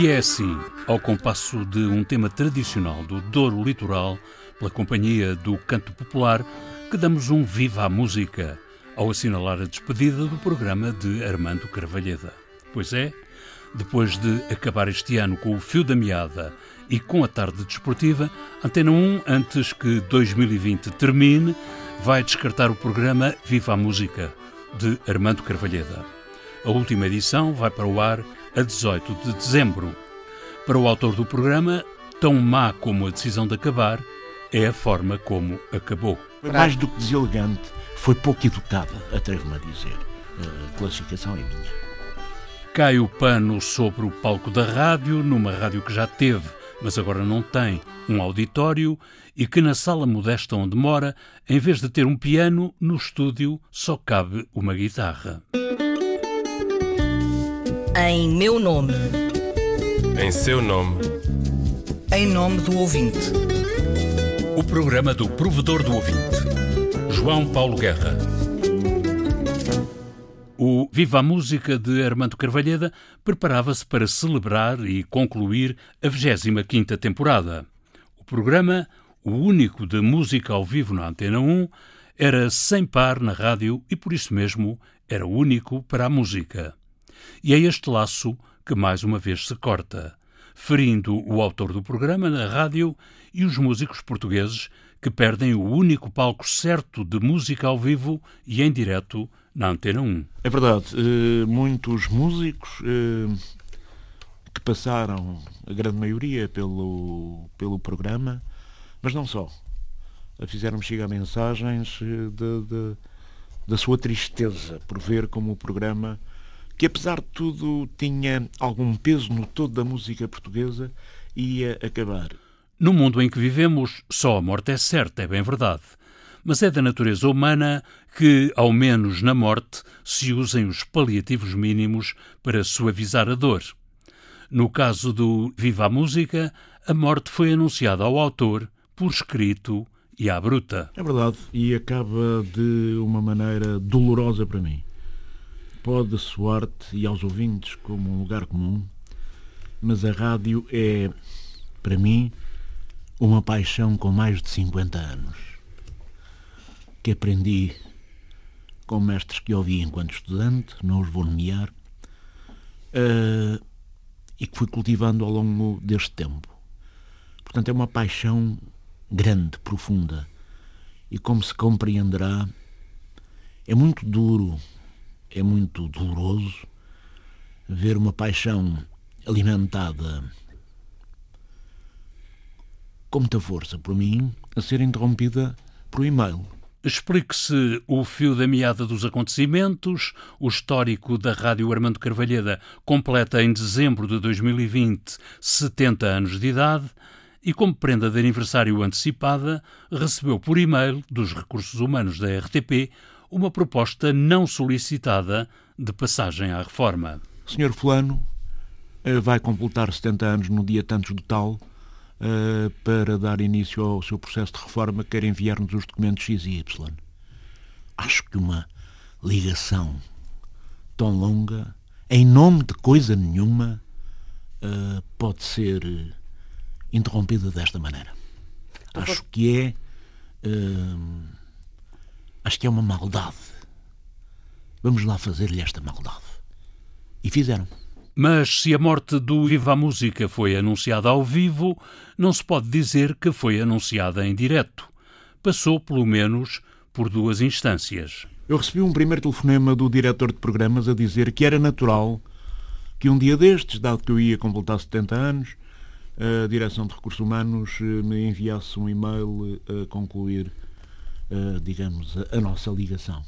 E é assim, ao compasso de um tema tradicional do Douro Litoral, pela companhia do canto popular, que damos um viva à música ao assinalar a despedida do programa de Armando Carvalheda. Pois é, depois de acabar este ano com o fio da meada e com a tarde desportiva, Antena 1, antes que 2020 termine, vai descartar o programa Viva a Música, de Armando Carvalheda. A última edição vai para o ar a 18 de dezembro. Para o autor do programa, tão má como a decisão de acabar é a forma como acabou. Mais do que deselegante, foi pouco educada, atrevo-me a dizer. A classificação é minha. Cai o pano sobre o palco da rádio, numa rádio que já teve, mas agora não tem, um auditório e que na sala modesta onde mora, em vez de ter um piano, no estúdio só cabe uma guitarra. Em meu nome. Em seu nome. Em nome do ouvinte. O programa do provedor do ouvinte. João Paulo Guerra. O Viva a Música de Armando Carvalheda preparava-se para celebrar e concluir a 25ª temporada. O programa, o único de música ao vivo na Antena 1, era sem par na rádio e por isso mesmo era único para a música. E é este laço que mais uma vez se corta, ferindo o autor do programa na rádio e os músicos portugueses que perdem o único palco certo de música ao vivo e em direto na Antena 1. É verdade, eh, muitos músicos eh, que passaram, a grande maioria, pelo, pelo programa, mas não só. Fizeram-me chegar mensagens eh, de, de, da sua tristeza por ver como o programa que apesar de tudo tinha algum peso no todo da música portuguesa, ia acabar. No mundo em que vivemos, só a morte é certa, é bem verdade. Mas é da natureza humana que, ao menos na morte, se usem os paliativos mínimos para suavizar a dor. No caso do Viva a Música, a morte foi anunciada ao autor, por escrito e à bruta. É verdade, e acaba de uma maneira dolorosa para mim pode soar-te e aos ouvintes como um lugar comum, mas a rádio é, para mim, uma paixão com mais de 50 anos, que aprendi com mestres que ouvi enquanto estudante, não os vou nomear, uh, e que fui cultivando ao longo deste tempo. Portanto, é uma paixão grande, profunda, e como se compreenderá, é muito duro é muito doloroso ver uma paixão alimentada com muita força por mim a ser interrompida por e-mail. Explique-se o fio da meada dos acontecimentos. O histórico da Rádio Armando Carvalheda completa em dezembro de 2020 70 anos de idade e, como prenda de aniversário antecipada, recebeu por e-mail dos recursos humanos da RTP uma proposta não solicitada de passagem à reforma. Senhor Fulano eh, vai completar 70 anos no dia tantos do tal eh, para dar início ao seu processo de reforma, quer enviar-nos os documentos X e Y. Acho que uma ligação tão longa, em nome de coisa nenhuma, eh, pode ser interrompida desta maneira. Acho que é Acho que é uma maldade. Vamos lá fazer-lhe esta maldade. E fizeram. Mas se a morte do Viva a Música foi anunciada ao vivo, não se pode dizer que foi anunciada em direto. Passou, pelo menos, por duas instâncias. Eu recebi um primeiro telefonema do diretor de programas a dizer que era natural que um dia destes, dado que eu ia completar 70 anos, a Direção de Recursos Humanos eh, me enviasse um e-mail a concluir uh, digamos, a, a, nossa ligação.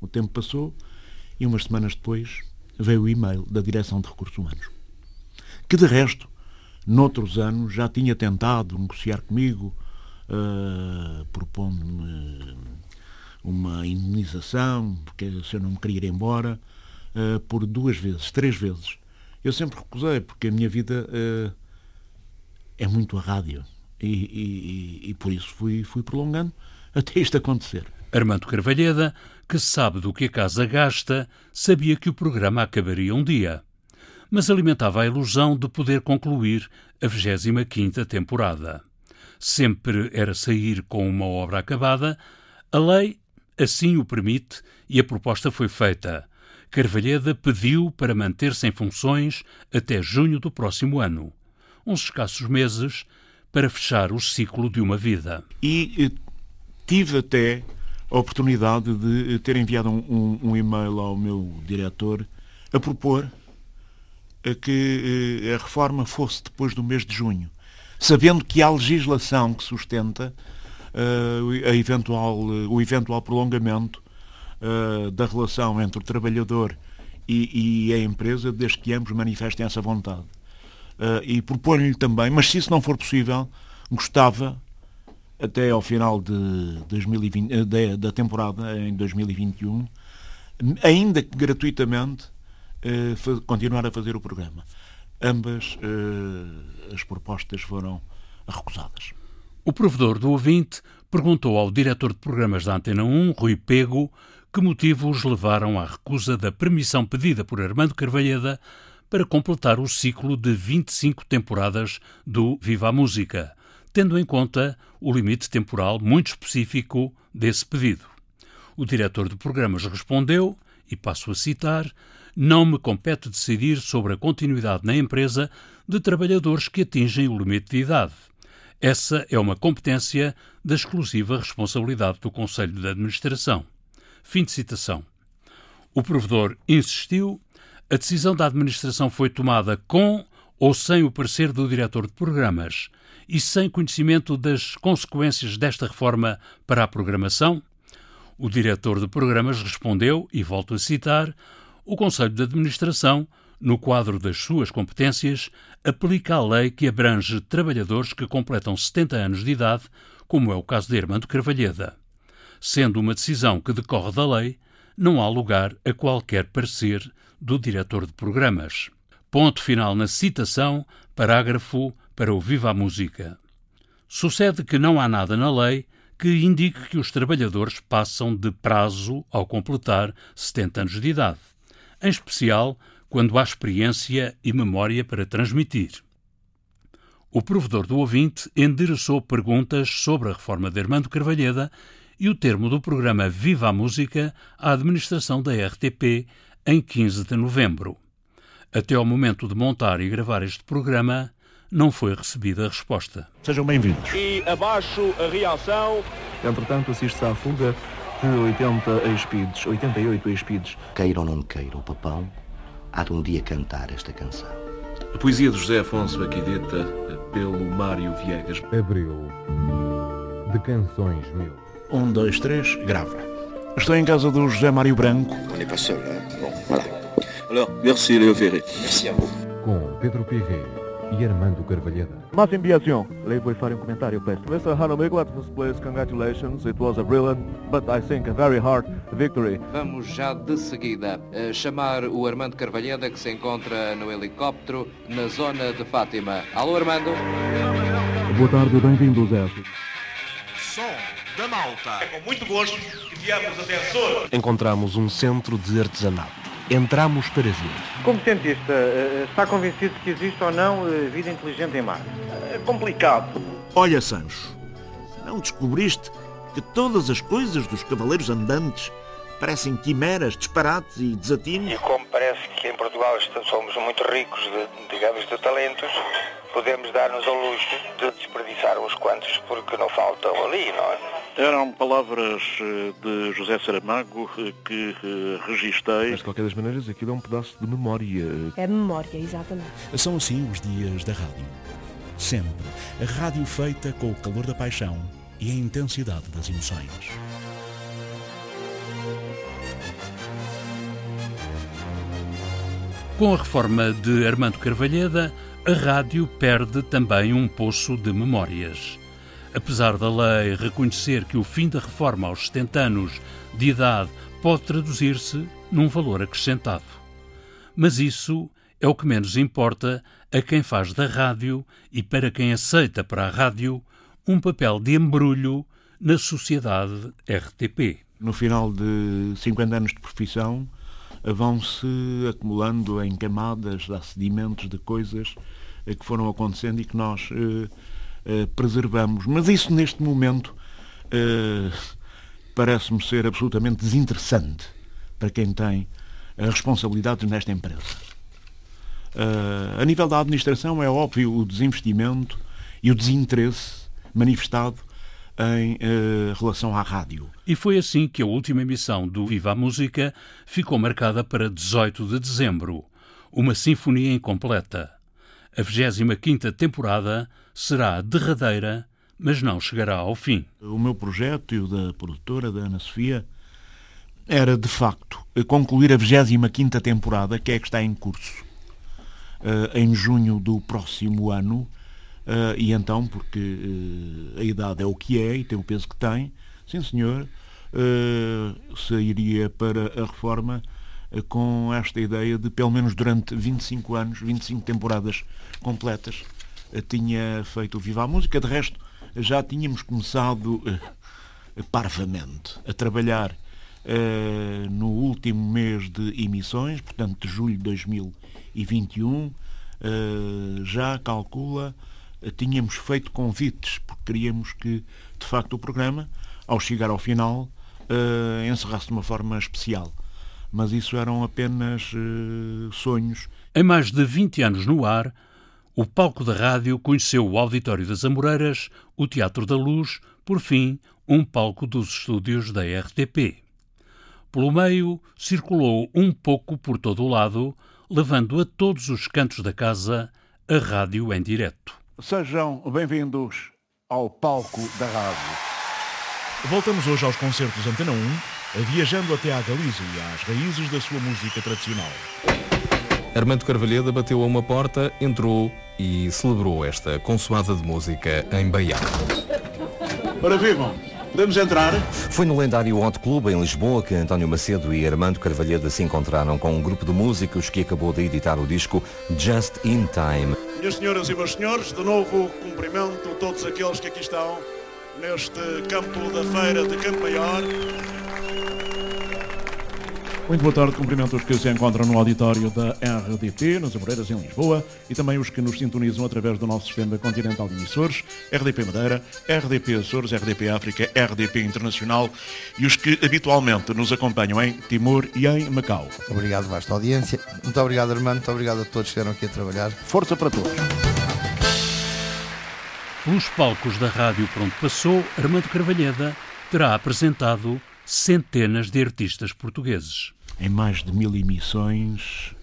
O tempo passou e umas semanas depois veio o e-mail da Direção de Recursos Humanos, que de resto, noutros anos, já tinha tentado negociar comigo, uh, propondo-me uma indenização, porque se eu não me queria ir embora, uh, por duas vezes, três vezes. Eu sempre recusei, porque a minha vida uh, é muito a rádio. E, e, e, por isso fui, fui prolongando até isto acontecer. Armando Carvalheda, que sabe do que a casa gasta, sabia que o programa acabaria um dia. mas alimentava a ilusão de poder concluir a 25ª temporada. Sempre era sair com uma obra acabada, a lei assim o permite e a proposta foi feita. Carvalheda pediu para manter-se em funções até junho do próximo ano, uns escassos meses para fechar o ciclo de uma vida. E eh, tive até a oportunidade de eh, ter enviado um, um, um e-mail ao meu diretor a propor a que eh, a reforma fosse depois do mês de junho, sabendo que há legislação que sustenta uh, a eventual, o eventual prolongamento uh, da relação entre o trabalhador e, e, a empresa, desde que ambos manifestem essa vontade. Uh, e proponho-lhe também, mas se isso não for possível, gostava, até ao final de 2020, de, da temporada, em 2021, ainda que gratuitamente, uh, continuar a fazer o programa. Ambas uh, as propostas foram recusadas. O provedor do ouvinte perguntou ao diretor de programas da Antena 1, Rui Pego, que motivos levaram à recusa da permissão pedida por Armando Carvalheda para completar o ciclo de 25 temporadas do Viva a Música, tendo em conta o limite temporal muito específico desse pedido. O diretor de programas respondeu, e passo a citar, não me compete decidir sobre a continuidade na empresa de trabalhadores que atingem o limite de idade. Essa é uma competência da exclusiva responsabilidade do Conselho de Administração. Fim de citação. O provedor insistiu. A decisão da administração foi tomada com ou sem o parecer do diretor de programas e sem conhecimento das consequências desta reforma para a programação? O diretor de programas respondeu, e volto a citar, o Conselho de Administração, no quadro das suas competências, aplica a lei que abrange trabalhadores que completam 70 anos de idade, como é o caso de Armando Carvalheda. Sendo uma decisão que decorre da lei, não há lugar a qualquer parecer do diretor de programas. Ponto final na citação, parágrafo para o Viva a Música. Sucede que não há nada na lei que indique que os trabalhadores passam de prazo ao completar 70 anos de idade em especial quando há experiência e memória para transmitir. O provedor do ouvinte endereçou perguntas sobre a reforma de Armando Carvalheda e o termo do programa Viva a Música à administração da RTP em 15 de novembro. Até ao momento de montar e gravar este programa, não foi recebida a resposta. Sejam bem-vindos. E abaixo a reação. Entretanto, assiste-se à fuga de 80 espides, 88 espides. Queira ou não queira, o papão há de um dia cantar esta canção. A poesia de José Afonso aqui dita pelo Mário Viegas. Abril de Canções Mil. Um, dois, três, grava. Estou em casa do José Mário Branco. On n'est pas seul, hein? Bon, voilà. Alors, merci Léo Ferré. Merci a vous. Com Pedro Pirret e Armando Carvalheda. Mas enviação. Lei foi fazer um comentário para Mr. Hanamik, first place, congratulations. It was a brilliant, but I think a very hard victory. Vamos já de seguida uh, chamar o Armando Carvalheda que se encontra no helicóptero na zona de Fátima. Alô Armando? Boa tarde, bem-vindo Zé. Som da Malta. É com muito gosto que viemos até Açores. Encontramos um centro de artesanato entramos para ver. Como cientista, eh, está convencido que existe ou não eh, vida inteligente em Marte? É complicado. Olha, Sancho, não descobriste que todas as coisas dos cavaleiros andantes parecem quimeras, disparates e desatinos? E como parece que em Portugal somos muito ricos, de, digamos, de talentos, podemos dar-nos ao luxo de desperdiçar uns quantos porque não faltam ali, não é? Eram palavras eh, de José Saramago eh, que eh, registrei. Mas de qualquer das maneiras, aquilo é um pedaço de memória. É memória, exatamente. São assim os dias da rádio. Sempre. A rádio feita com o calor da paixão e a intensidade das emoções. Com a reforma de Armando Carvalheda, a rádio perde também um poço de memórias. Apesar da lei reconhecer que o fim da reforma aos 70 anos de idade pode traduzir-se num valor acrescentado. Mas isso é o que menos importa a quem faz da rádio e para quem aceita para a rádio um papel de embrulho na sociedade RTP. No final de 50 anos de profissão, vão-se acumulando em camadas, há sedimentos de coisas que foram acontecendo e que nós preservamos. Mas isso neste momento parece-me ser absolutamente desinteressante para quem tem responsabilidades nesta empresa. Uh, a nível da administração é óbvio o desinvestimento e o desinteresse manifestado em relação à rádio. E foi assim que a última emissão do Viva a Música ficou marcada para 18 de dezembro, uma sinfonia incompleta. A 25ª temporada será derradeira, mas não chegará ao fim. O meu projeto e o da produtora, da Ana Sofia, era de facto concluir a 25ª temporada, que é que está em curso uh, em junho do próximo ano, uh, e então, porque uh, a idade é o que é e tem o peso que tem, sim senhor, sairia para a reforma com esta ideia de, pelo menos durante 25 anos, 25 temporadas completas, tinha feito o Viva a Música. De resto, já tínhamos começado parvamente a trabalhar no último mês de emissões, portanto de julho de 2021, uh, já calcula, uh, tínhamos feito convites, porque queríamos que, de facto, o programa, ao chegar ao final, uh, encerrasse de uma forma especial. Mas isso eram apenas sonhos. Em mais de 20 anos no ar, o palco da rádio conheceu o Auditório das Amoreiras, o Teatro da Luz, por fim, um palco dos estúdios da RTP. Pelo meio, circulou um pouco por todo o lado levando a todos os cantos da casa a rádio em direto. Sejam bem-vindos ao palco da rádio. Voltamos hoje aos concertos Antena 1, viajando até à Galiza e às raízes da sua música tradicional. Armando Carvalheda bateu a uma porta, entrou e celebrou esta consoada de música em Baião. Para vivam! Podemos entrar? Foi no lendário Hot Club em Lisboa que António Macedo e Armando Carvalheda se encontraram com um grupo de músicos que acabou de editar o disco Just in Time. Minhas senhoras e meus senhores, de novo cumprimento todos aqueles que aqui estão neste campo da feira de Campo Maior. Muito boa tarde, cumprimento os que se encontram no auditório da RDP, nas Amoreiras, em Lisboa, e também os que nos sintonizam através do nosso sistema continental de emissores, RDP Madeira, RDP Açores, RDP África, RDP Internacional, e os que habitualmente nos acompanham em Timor e em Macau. Obrigado, vasta audiência. Muito obrigado, Armando. Muito obrigado a todos que vieram aqui a trabalhar. Força para todos. Pelos palcos da Rádio Pronto Passou, Armando Carvalheda terá apresentado centenas de artistas portugueses em mais de mil emissões,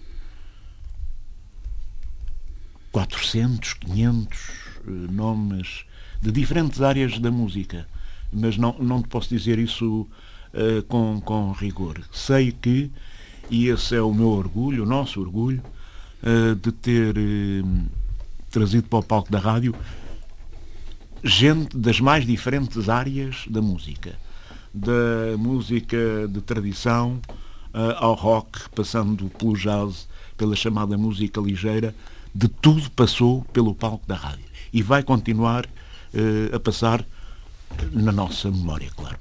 400, 500 eh, nomes de diferentes áreas da música, mas não, não te posso dizer isso uh, com, com rigor. Sei que, e esse é o meu orgulho, o nosso orgulho, uh, de ter uh, trazido para o palco da rádio gente das mais diferentes áreas da música. Da música de tradição, ao rock, passando pelo jazz, pela chamada música ligeira, de tudo passou pelo palco da rádio. E vai continuar uh, a passar na nossa memória, claro.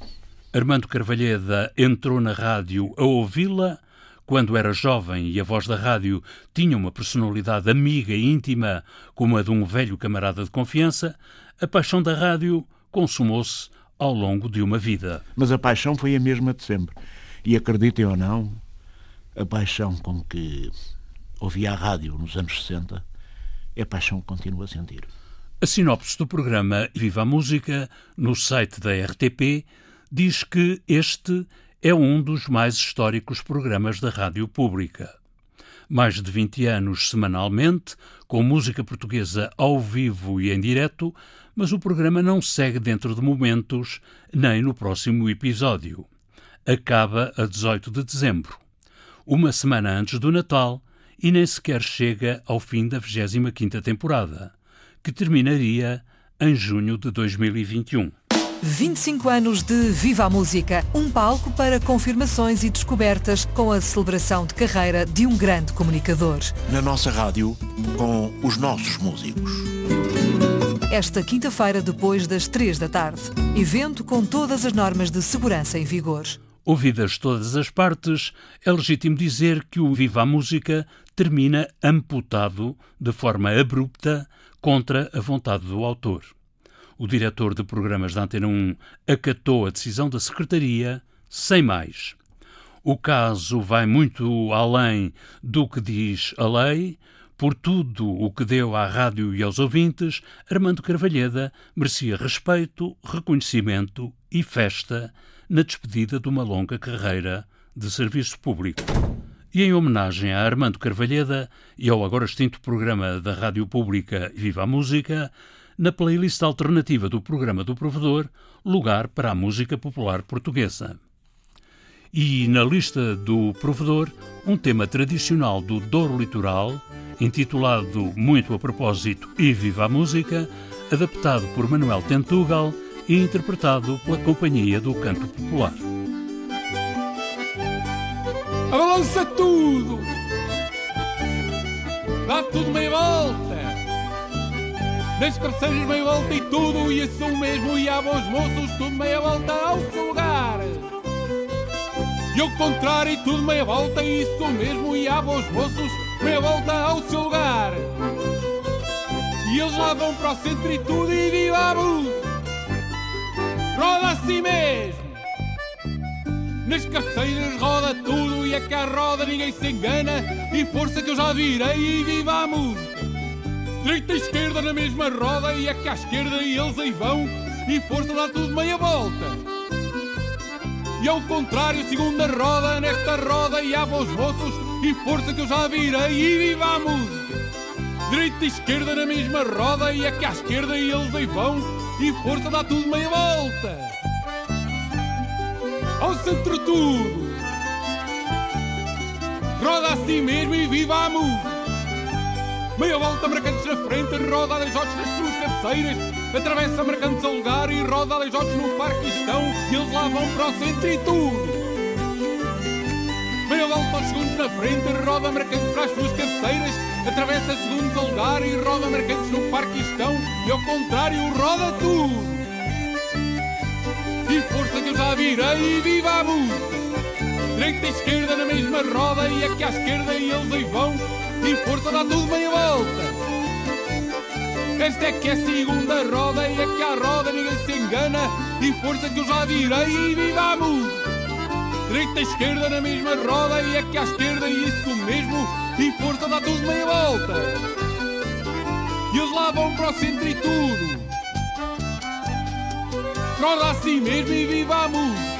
Armando Carvalheda entrou na rádio a ouvi-la quando era jovem e a voz da rádio tinha uma personalidade amiga e íntima como a de um velho camarada de confiança, a paixão da rádio consumou-se ao longo de uma vida. Mas a paixão foi a mesma de sempre. E acreditem ou não, a paixão com que ouvia a rádio nos anos 60 é a paixão que continuo a sentir. A sinopse do programa Viva a Música, no site da RTP, diz que este é um dos mais históricos programas da rádio pública. Mais de 20 anos semanalmente, com música portuguesa ao vivo e em direto, mas o programa não segue dentro de momentos, nem no próximo episódio acaba a 18 de dezembro, uma semana antes do Natal e nem sequer chega ao fim da 25ª temporada, que terminaria em junho de 2021. 25 anos de Viva a Música, um palco para confirmações e descobertas com a celebração de carreira de um grande comunicador. Na nossa rádio, com os nossos músicos. Esta quinta-feira, depois das 3 da tarde. Evento com todas as normas de segurança em vigor. Ouvidas todas as partes, é legítimo dizer que o Viva a Música termina amputado de forma abrupta contra a vontade do autor. O diretor de programas da Antena 1 acatou a decisão da Secretaria sem mais. O caso vai muito além do que diz a lei. Por tudo o que deu à rádio e aos ouvintes, Armando Carvalheda merecia respeito, reconhecimento e festa na despedida de uma longa carreira de serviço público. E em homenagem a Armando Carvalheda e ao agora extinto programa da Rádio Pública Viva a Música, na playlist alternativa do programa do Provedor, lugar para a música popular portuguesa. E na lista do Provedor, um tema tradicional do Douro Litoral, intitulado muito a propósito E Viva a Música, adaptado por Manuel Tentugal e interpretado pela Companhia do Canto Popular. Abalança tudo! Dá tudo meia volta! Das cabeceiras meia volta e tudo, e assim mesmo, e há bons moços, tudo meia volta ao seu lugar! E ao contrário, tudo meia volta, e isso mesmo, e há bons moços, meia volta ao seu lugar! E eles lá vão para o centro e tudo, e viva a música! Roda assim mesmo. Nas cabeceiras roda tudo e a roda ninguém se engana. E força que eu já virei e viva a música. Direita e esquerda na mesma roda e a à esquerda e eles aí vão. E força dá tudo meia volta. E ao contrário, segunda roda, nesta roda e há bons moços. E força que eu já virei e viva a música. Direita e esquerda na mesma roda e a cá à esquerda e eles aí vão e força dá tudo meia volta. Ao centro tudo. Roda assim mesmo e viva a música. Meia volta, marcantes na frente, roda aleijotes nas suas cabeceiras, atravessa marcantes ao lugar e roda aleijotes no parque estão, e eles lá vão para o centro e tudo. Meia volta aos segundos na frente, roda marcantes para as suas cabeceiras, atravessa segundos ao lugar e roda marcantes no parque estão, e ao contrário roda virei e viva a. Direita e esquerda na mesma roda e aqui à esquerda e eles aí vão, e força dá tudo meia volta. Esta é que é a segunda roda e aqui à roda ninguém se engana, e força que eu já virei e viva a direita e esquerda na mesma roda e aqui à esquerda e isso mesmo. E força dá tudo meia volta. E eles lá vão para o centro e tudo roda assim mesmo e viva a música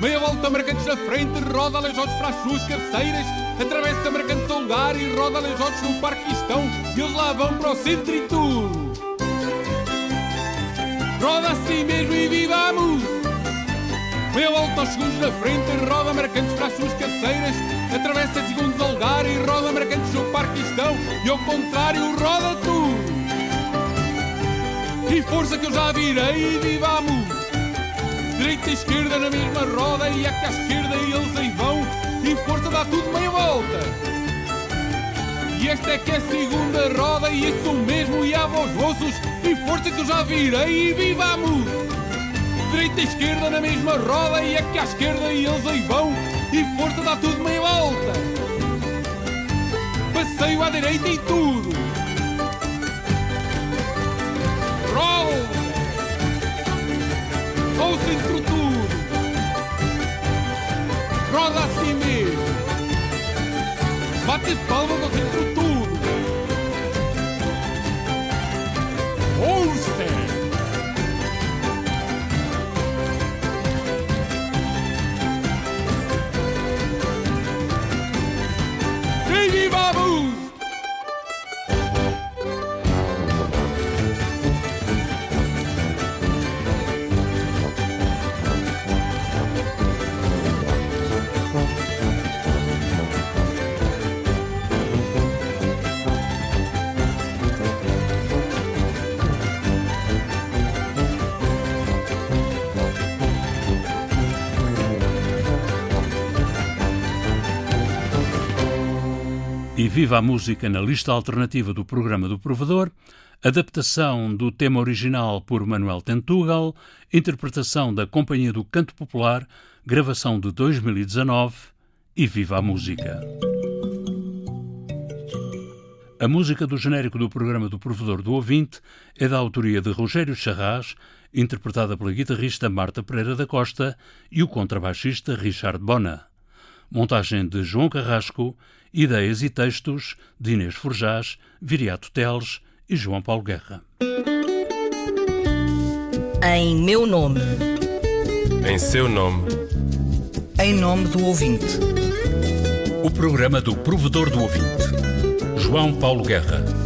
meia volta marcantes na frente roda aleijotes para as suas cabeceiras atravessa marcantes ao lugar e roda aleijotes no parque estão e eles lá vão para o centro e tudo roda assim mesmo e viva a música Meia volta aos segundos na frente, roda marcantes para as suas cabeceiras, atravessa segundos ao lugar e roda marcantes no parque estão, e ao contrário roda tudo. E força que eu já virei e a. Direita e esquerda na mesma roda e aqui à esquerda e eles aí vão, e força dá tudo meia volta. E esta é que é a segunda roda e isso mesmo e há bons moços, e força que eu já virei e a direita e esquerda na mesma roda e aqui à esquerda e eles aí vão e força dá tudo meia volta. Passeio à direita e tudo. Ao centro tudo. Roda assim mesmo. Bate palma no centro tudo. Viva a Música na lista alternativa do programa do Provedor, adaptação do tema original por Manuel Tentugal, interpretação da Companhia do Canto Popular, gravação de 2019 e viva a música! A música do genérico do programa do Provedor do Ouvinte é da autoria de Rogério Charras, interpretada pela guitarrista Marta Pereira da Costa e o contrabaixista Richard Bona. Montagem de João Carrasco, ideias e textos de Inês Forjás, Viriato Teles e João Paulo Guerra. Em meu nome. Em seu nome. Em nome do ouvinte. O programa do Provedor do Ouvinte. João Paulo Guerra.